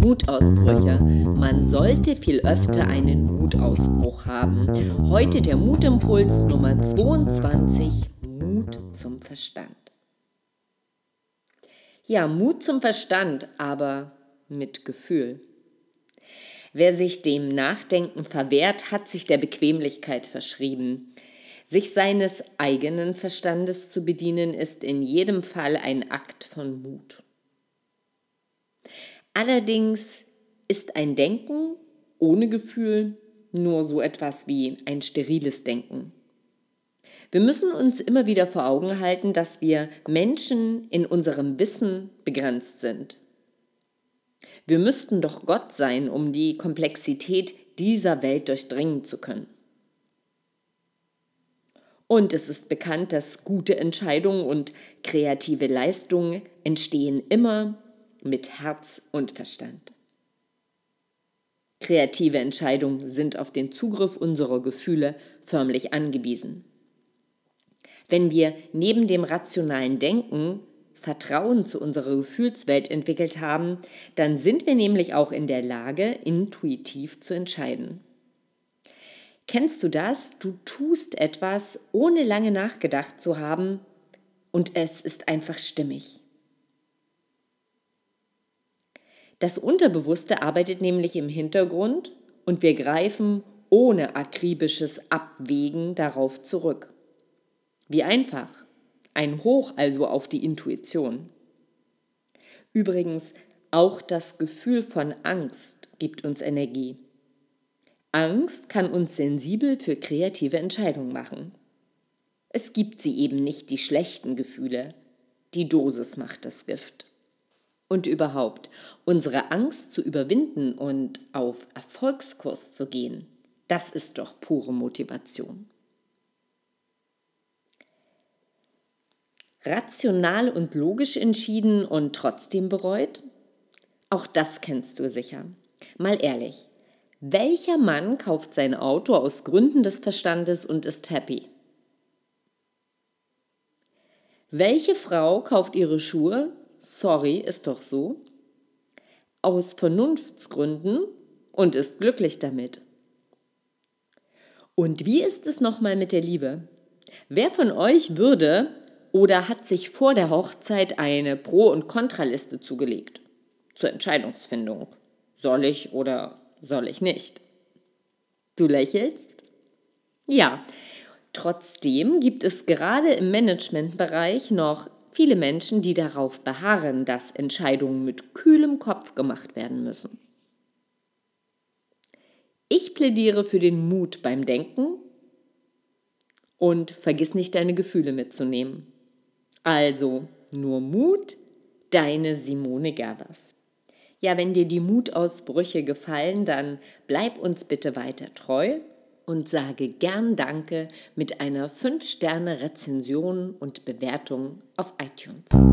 Mutausbrüche. Man sollte viel öfter einen Mutausbruch haben. Heute der Mutimpuls Nummer 22. Mut zum Verstand. Ja, Mut zum Verstand, aber mit Gefühl. Wer sich dem Nachdenken verwehrt, hat sich der Bequemlichkeit verschrieben. Sich seines eigenen Verstandes zu bedienen, ist in jedem Fall ein Akt von Mut. Allerdings ist ein Denken ohne Gefühl nur so etwas wie ein steriles Denken. Wir müssen uns immer wieder vor Augen halten, dass wir Menschen in unserem Wissen begrenzt sind. Wir müssten doch Gott sein, um die Komplexität dieser Welt durchdringen zu können. Und es ist bekannt, dass gute Entscheidungen und kreative Leistungen entstehen immer mit Herz und Verstand. Kreative Entscheidungen sind auf den Zugriff unserer Gefühle förmlich angewiesen. Wenn wir neben dem rationalen Denken Vertrauen zu unserer Gefühlswelt entwickelt haben, dann sind wir nämlich auch in der Lage, intuitiv zu entscheiden. Kennst du das? Du tust etwas, ohne lange nachgedacht zu haben, und es ist einfach stimmig. Das Unterbewusste arbeitet nämlich im Hintergrund und wir greifen ohne akribisches Abwägen darauf zurück. Wie einfach. Ein Hoch also auf die Intuition. Übrigens, auch das Gefühl von Angst gibt uns Energie. Angst kann uns sensibel für kreative Entscheidungen machen. Es gibt sie eben nicht die schlechten Gefühle. Die Dosis macht das Gift. Und überhaupt, unsere Angst zu überwinden und auf Erfolgskurs zu gehen, das ist doch pure Motivation. Rational und logisch entschieden und trotzdem bereut? Auch das kennst du sicher. Mal ehrlich, welcher Mann kauft sein Auto aus Gründen des Verstandes und ist happy? Welche Frau kauft ihre Schuhe, sorry, ist doch so, aus Vernunftsgründen und ist glücklich damit? Und wie ist es nochmal mit der Liebe? Wer von euch würde oder hat sich vor der Hochzeit eine Pro- und Kontraliste zugelegt zur Entscheidungsfindung. Soll ich oder soll ich nicht? Du lächelst? Ja. Trotzdem gibt es gerade im Managementbereich noch viele Menschen, die darauf beharren, dass Entscheidungen mit kühlem Kopf gemacht werden müssen. Ich plädiere für den Mut beim Denken und vergiss nicht deine Gefühle mitzunehmen. Also nur Mut, deine Simone Gervers. Ja, wenn dir die Mutausbrüche gefallen, dann bleib uns bitte weiter treu und sage gern Danke mit einer 5-Sterne-Rezension und Bewertung auf iTunes.